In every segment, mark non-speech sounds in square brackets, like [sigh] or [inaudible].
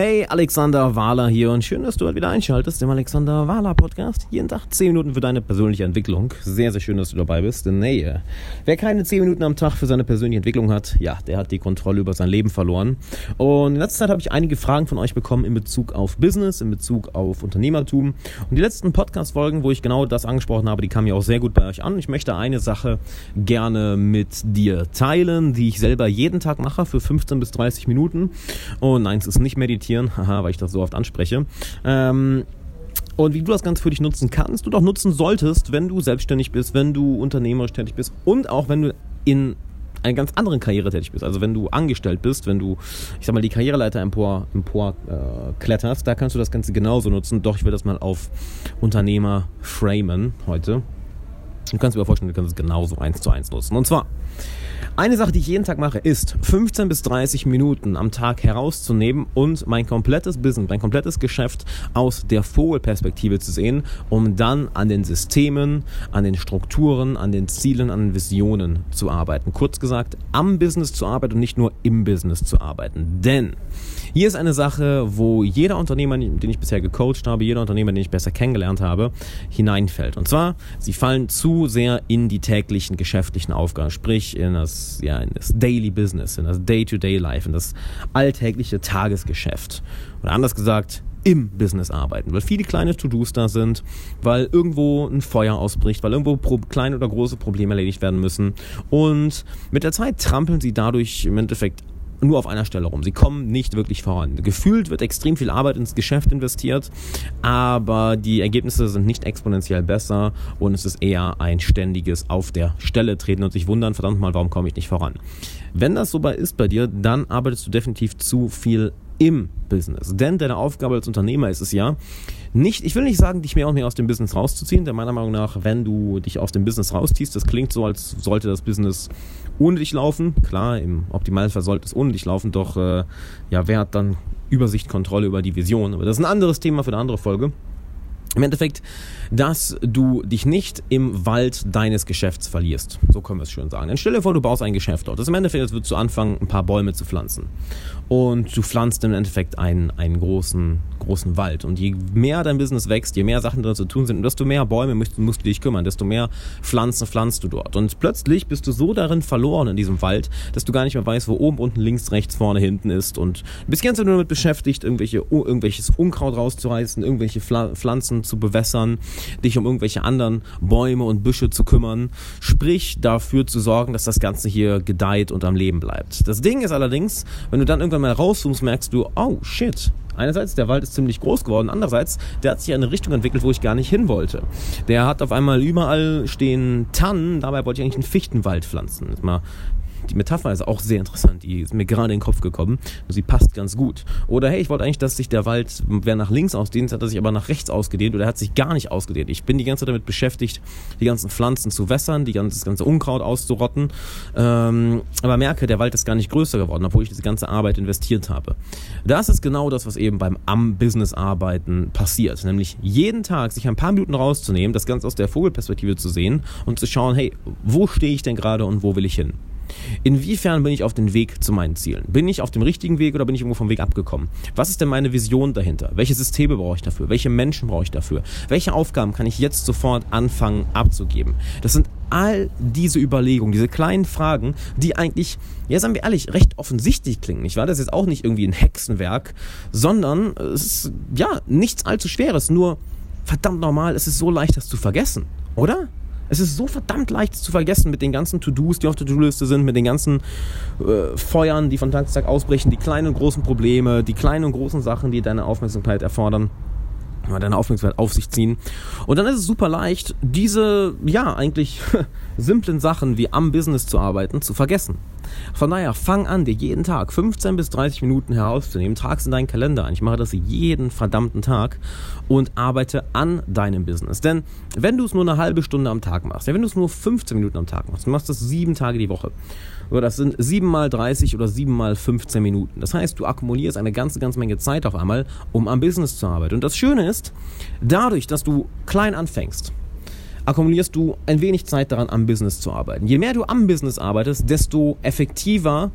Hey, Alexander Wahler hier und schön, dass du heute wieder einschaltest im Alexander Wahler Podcast. Jeden Tag 10 Minuten für deine persönliche Entwicklung. Sehr, sehr schön, dass du dabei bist. Denn nee, wer keine 10 Minuten am Tag für seine persönliche Entwicklung hat, ja, der hat die Kontrolle über sein Leben verloren. Und in letzter Zeit habe ich einige Fragen von euch bekommen in Bezug auf Business, in Bezug auf Unternehmertum. Und die letzten Podcast-Folgen, wo ich genau das angesprochen habe, die kamen ja auch sehr gut bei euch an. Ich möchte eine Sache gerne mit dir teilen, die ich selber jeden Tag mache für 15 bis 30 Minuten. Und nein, es ist nicht meditieren meditieren, [laughs] haha, weil ich das so oft anspreche. Ähm, und wie du das Ganze für dich nutzen kannst, du doch nutzen solltest, wenn du selbstständig bist, wenn du unternehmerisch tätig bist und auch wenn du in einer ganz anderen Karriere tätig bist. Also wenn du angestellt bist, wenn du, ich sag mal, die Karriereleiter empor, empor äh, kletterst, da kannst du das Ganze genauso nutzen. Doch ich will das mal auf Unternehmer framen heute. Du kannst dir vorstellen, du kannst es genauso eins zu eins nutzen. Und zwar, eine Sache, die ich jeden Tag mache, ist 15 bis 30 Minuten am Tag herauszunehmen und mein komplettes Business, mein komplettes Geschäft aus der Vogelperspektive zu sehen, um dann an den Systemen, an den Strukturen, an den Zielen, an den Visionen zu arbeiten. Kurz gesagt, am Business zu arbeiten und nicht nur im Business zu arbeiten. Denn hier ist eine Sache, wo jeder Unternehmer, den ich bisher gecoacht habe, jeder Unternehmer, den ich besser kennengelernt habe, hineinfällt. Und zwar, sie fallen zu sehr in die täglichen geschäftlichen Aufgaben, sprich in das, ja, in das Daily Business, in das Day-to-Day-Life, in das alltägliche Tagesgeschäft. Oder anders gesagt, im Business arbeiten, weil viele kleine To-Dos da sind, weil irgendwo ein Feuer ausbricht, weil irgendwo kleine oder große Probleme erledigt werden müssen. Und mit der Zeit trampeln sie dadurch im Endeffekt nur auf einer Stelle rum. Sie kommen nicht wirklich voran. Gefühlt wird extrem viel Arbeit ins Geschäft investiert, aber die Ergebnisse sind nicht exponentiell besser und es ist eher ein ständiges auf der Stelle treten und sich wundern, verdammt mal, warum komme ich nicht voran. Wenn das so ist bei dir, dann arbeitest du definitiv zu viel im Business. Denn deine Aufgabe als Unternehmer ist es ja, nicht, ich will nicht sagen, dich mehr und mehr aus dem Business rauszuziehen, denn meiner Meinung nach, wenn du dich aus dem Business rausziehst, das klingt so, als sollte das Business ohne dich laufen. Klar, im Optimalfall sollte es ohne dich laufen, doch äh, ja, wer hat dann Übersicht, Kontrolle über die Vision? Aber das ist ein anderes Thema für eine andere Folge. Im Endeffekt, dass du dich nicht im Wald deines Geschäfts verlierst. So können wir es schön sagen. Dann stell dir vor, du baust ein Geschäft dort. Das ist im Endeffekt, als würdest du anfangen, ein paar Bäume zu pflanzen. Und du pflanzt im Endeffekt einen, einen großen, großen Wald. Und je mehr dein Business wächst, je mehr Sachen drin zu tun sind, desto mehr Bäume musst, musst du dich kümmern, desto mehr Pflanzen pflanzt du dort. Und plötzlich bist du so darin verloren in diesem Wald, dass du gar nicht mehr weißt, wo oben, unten, links, rechts, vorne, hinten ist. Und bist ganz nur damit beschäftigt, irgendwelche, irgendwelches Unkraut rauszureißen, irgendwelche Pflanzen zu bewässern, dich um irgendwelche anderen Bäume und Büsche zu kümmern. Sprich, dafür zu sorgen, dass das Ganze hier gedeiht und am Leben bleibt. Das Ding ist allerdings, wenn du dann irgendwann mal rauszoomst, merkst du, oh shit, Einerseits, der Wald ist ziemlich groß geworden, andererseits, der hat sich in eine Richtung entwickelt, wo ich gar nicht hin wollte. Der hat auf einmal überall stehen Tannen, dabei wollte ich eigentlich einen Fichtenwald pflanzen. Mal die Metapher ist auch sehr interessant, die ist mir gerade in den Kopf gekommen. Sie passt ganz gut. Oder hey, ich wollte eigentlich, dass sich der Wald wer nach links ausdehnt, hat er sich aber nach rechts ausgedehnt oder er hat sich gar nicht ausgedehnt. Ich bin die ganze Zeit damit beschäftigt, die ganzen Pflanzen zu wässern, die ganze, das ganze Unkraut auszurotten. Ähm, aber merke, der Wald ist gar nicht größer geworden, obwohl ich diese ganze Arbeit investiert habe. Das ist genau das, was eben beim Am-Business-Arbeiten passiert. Nämlich jeden Tag sich ein paar Minuten rauszunehmen, das Ganze aus der Vogelperspektive zu sehen und zu schauen, hey, wo stehe ich denn gerade und wo will ich hin? Inwiefern bin ich auf dem Weg zu meinen Zielen? Bin ich auf dem richtigen Weg oder bin ich irgendwo vom Weg abgekommen? Was ist denn meine Vision dahinter? Welche Systeme brauche ich dafür? Welche Menschen brauche ich dafür? Welche Aufgaben kann ich jetzt sofort anfangen abzugeben? Das sind all diese Überlegungen, diese kleinen Fragen, die eigentlich, ja sagen wir ehrlich, recht offensichtlich klingen. Ich war das jetzt auch nicht irgendwie ein Hexenwerk, sondern es ist ja nichts allzu Schweres, nur verdammt normal, es ist so leicht, das zu vergessen, oder? Es ist so verdammt leicht zu vergessen mit den ganzen To-Dos, die auf der To-Do-Liste sind, mit den ganzen äh, Feuern, die von Tag zu Tag ausbrechen, die kleinen und großen Probleme, die kleinen und großen Sachen, die deine Aufmerksamkeit erfordern deine Aufmerksamkeit auf sich ziehen. Und dann ist es super leicht, diese, ja, eigentlich [laughs] simplen Sachen wie am Business zu arbeiten, zu vergessen. Von daher, fang an, dir jeden Tag 15 bis 30 Minuten herauszunehmen, trag es in deinen Kalender ein. Ich mache das jeden verdammten Tag und arbeite an deinem Business. Denn wenn du es nur eine halbe Stunde am Tag machst, ja, wenn du es nur 15 Minuten am Tag machst, du machst das sieben Tage die Woche, oder das sind 7 mal 30 oder 7 mal 15 Minuten. Das heißt, du akkumulierst eine ganze, ganze Menge Zeit auf einmal, um am Business zu arbeiten. Und das Schöne ist, dadurch, dass du klein anfängst, akkumulierst du ein wenig Zeit daran, am Business zu arbeiten. Je mehr du am Business arbeitest, desto effektiver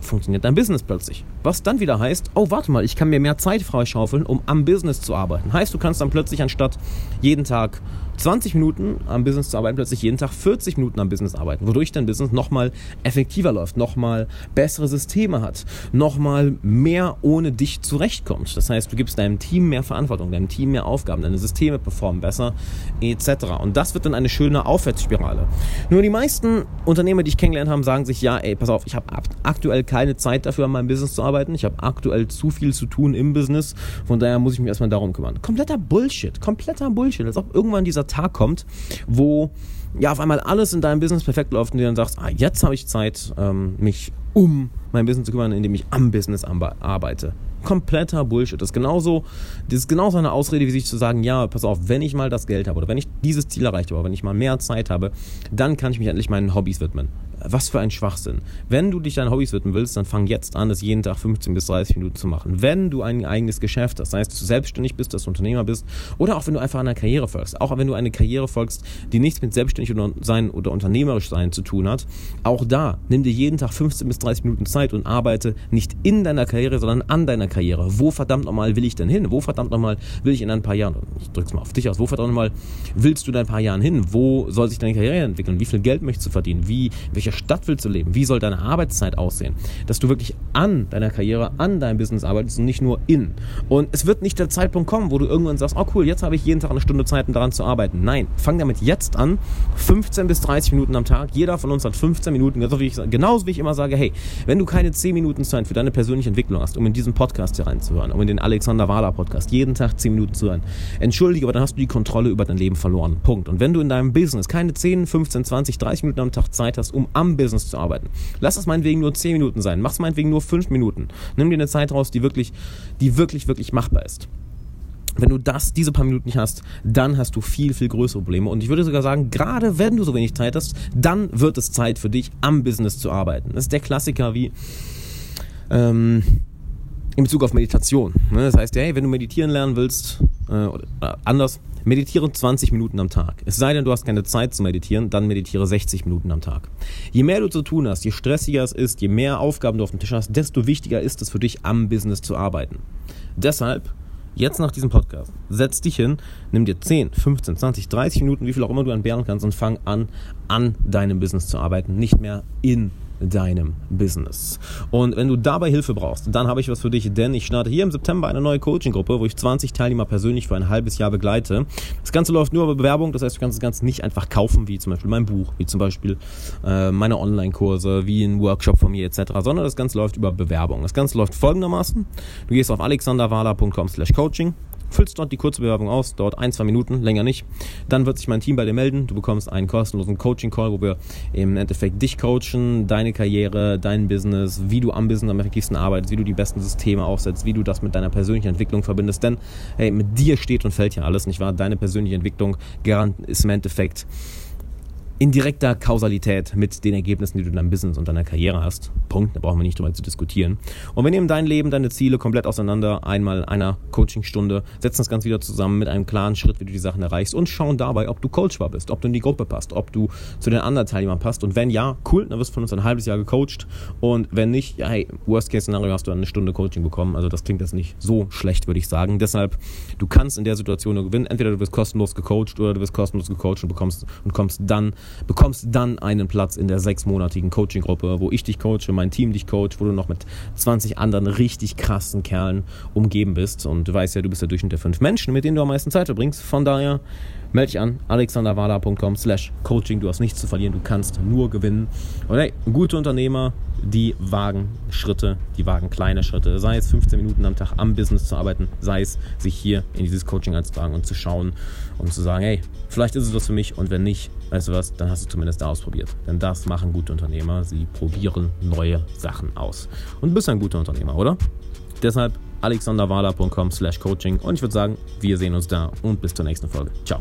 funktioniert dein Business plötzlich. Was dann wieder heißt, oh warte mal, ich kann mir mehr Zeit freischaufeln, um am Business zu arbeiten. Heißt, du kannst dann plötzlich anstatt jeden Tag 20 Minuten am Business zu arbeiten, plötzlich jeden Tag 40 Minuten am Business arbeiten, wodurch dein Business nochmal effektiver läuft, nochmal bessere Systeme hat, nochmal mehr ohne dich zurechtkommt. Das heißt, du gibst deinem Team mehr Verantwortung, deinem Team mehr Aufgaben, deine Systeme performen besser, etc. Und das wird dann eine schöne Aufwärtsspirale. Nur die meisten Unternehmer, die ich kennengelernt habe, sagen sich, ja, ey, pass auf, ich habe aktuell keine Zeit dafür, an meinem Business zu arbeiten. Ich habe aktuell zu viel zu tun im Business. Von daher muss ich mich erstmal darum kümmern. Kompletter Bullshit, kompletter Bullshit. Als ob irgendwann dieser Tag kommt, wo ja auf einmal alles in deinem Business perfekt läuft und du dann sagst, ah, jetzt habe ich Zeit, ähm, mich um mein Business zu kümmern, indem ich am Business arbeite. Kompletter Bullshit. Das ist genauso, das ist genauso eine Ausrede, wie sich zu sagen, ja, pass auf, wenn ich mal das Geld habe oder wenn ich dieses Ziel erreicht habe, wenn ich mal mehr Zeit habe, dann kann ich mich endlich meinen Hobbys widmen. Was für ein Schwachsinn. Wenn du dich deinen Hobbys widmen willst, dann fang jetzt an, es jeden Tag 15 bis 30 Minuten zu machen. Wenn du ein eigenes Geschäft hast, sei es, dass du selbstständig bist, dass du Unternehmer bist, oder auch wenn du einfach einer Karriere folgst, auch wenn du eine Karriere folgst, die nichts mit selbstständig sein oder unternehmerisch sein zu tun hat, auch da nimm dir jeden Tag 15 bis 30 Minuten Zeit und arbeite nicht in deiner Karriere, sondern an deiner Karriere. Wo verdammt nochmal will ich denn hin? Wo verdammt nochmal will ich in ein paar Jahren, ich drück's mal auf dich aus, wo verdammt nochmal willst du in ein paar Jahren hin? Wo soll sich deine Karriere entwickeln? Wie viel Geld möchtest du verdienen? Wie, in welcher Stadt willst du leben? Wie soll deine Arbeitszeit aussehen? Dass du wirklich an deiner Karriere, an deinem Business arbeitest und nicht nur in. Und es wird nicht der Zeitpunkt kommen, wo du irgendwann sagst, oh cool, jetzt habe ich jeden Tag eine Stunde Zeit, um daran zu arbeiten. Nein, fang damit jetzt an. 15 bis 30 Minuten am Tag. Jeder von uns hat 15 Minuten. Genauso wie ich immer sage, hey, wenn du keine 10 Minuten Zeit für deine persönliche Entwicklung hast, um in diesen Podcast hier reinzuhören, um in den Alexander Wahler Podcast jeden Tag 10 Minuten zu hören, entschuldige, aber dann hast du die Kontrolle über dein Leben verloren. Punkt. Und wenn du in deinem Business keine 10, 15, 20, 30 Minuten am Tag Zeit hast, um am Business zu arbeiten, lass es meinetwegen nur 10 Minuten sein, mach es meinetwegen nur 5 Minuten. Nimm dir eine Zeit raus, die wirklich, die wirklich, wirklich machbar ist. Wenn du das, diese paar Minuten nicht hast, dann hast du viel, viel größere Probleme. Und ich würde sogar sagen, gerade wenn du so wenig Zeit hast, dann wird es Zeit für dich, am Business zu arbeiten. Das ist der Klassiker wie, ähm, in Bezug auf Meditation. Ne? Das heißt, hey, wenn du meditieren lernen willst, äh, oder äh, anders, meditiere 20 Minuten am Tag. Es sei denn, du hast keine Zeit zu meditieren, dann meditiere 60 Minuten am Tag. Je mehr du zu tun hast, je stressiger es ist, je mehr Aufgaben du auf dem Tisch hast, desto wichtiger ist es für dich, am Business zu arbeiten. Deshalb Jetzt nach diesem Podcast, setz dich hin, nimm dir 10, 15, 20, 30 Minuten, wie viel auch immer du entbehren kannst und fang an, an deinem Business zu arbeiten, nicht mehr in deinem Business. Und wenn du dabei Hilfe brauchst, dann habe ich was für dich, denn ich starte hier im September eine neue Coaching-Gruppe, wo ich 20 Teilnehmer persönlich für ein halbes Jahr begleite. Das Ganze läuft nur über Bewerbung, das heißt, du kannst das Ganze nicht einfach kaufen, wie zum Beispiel mein Buch, wie zum Beispiel äh, meine Online-Kurse, wie ein Workshop von mir etc., sondern das Ganze läuft über Bewerbung. Das Ganze läuft folgendermaßen. Du gehst auf alexanderwala.com slash coaching füllst dort die kurze Bewerbung aus, dauert ein, zwei Minuten, länger nicht. Dann wird sich mein Team bei dir melden. Du bekommst einen kostenlosen Coaching-Call, wo wir im Endeffekt dich coachen, deine Karriere, dein Business, wie du am Business am effektivsten arbeitest, wie du die besten Systeme aufsetzt, wie du das mit deiner persönlichen Entwicklung verbindest. Denn hey, mit dir steht und fällt ja alles, nicht wahr? Deine persönliche Entwicklung ist im Endeffekt in direkter Kausalität mit den Ergebnissen, die du in deinem Business und deiner Karriere hast. Punkt, da brauchen wir nicht drüber zu diskutieren. Und wir nehmen dein Leben, deine Ziele komplett auseinander, einmal einer Coachingstunde, setzen das Ganze wieder zusammen mit einem klaren Schritt, wie du die Sachen erreichst und schauen dabei, ob du coachbar bist, ob du in die Gruppe passt, ob du zu den anderen Teilnehmern passt. Und wenn ja, cool, dann wirst du von uns ein halbes Jahr gecoacht. Und wenn nicht, ja, hey, Worst-Case-Szenario hast du eine Stunde Coaching bekommen. Also das klingt jetzt nicht so schlecht, würde ich sagen. Deshalb, du kannst in der Situation nur gewinnen. Entweder du wirst kostenlos gecoacht oder du wirst kostenlos gecoacht und bekommst und kommst dann bekommst dann einen Platz in der sechsmonatigen Coaching-Gruppe, wo ich dich coache, mein Team dich coacht, wo du noch mit 20 anderen richtig krassen Kerlen umgeben bist. Und du weißt ja, du bist der Durchschnitt der fünf Menschen, mit denen du am meisten Zeit verbringst. Von daher melde dich an, alexanderwala.com slash coaching. Du hast nichts zu verlieren, du kannst nur gewinnen. Und hey, gute Unternehmer, die wagen Schritte, die wagen kleine Schritte. Sei es 15 Minuten am Tag am Business zu arbeiten, sei es sich hier in dieses Coaching einzutragen und zu schauen und zu sagen, hey, vielleicht ist es was für mich und wenn nicht, weißt du was, dann hast du zumindest da ausprobiert. Denn das machen gute Unternehmer, sie probieren neue Sachen aus. Und bist ein guter Unternehmer, oder? Deshalb alexanderwala.com slash coaching und ich würde sagen, wir sehen uns da und bis zur nächsten Folge. Ciao.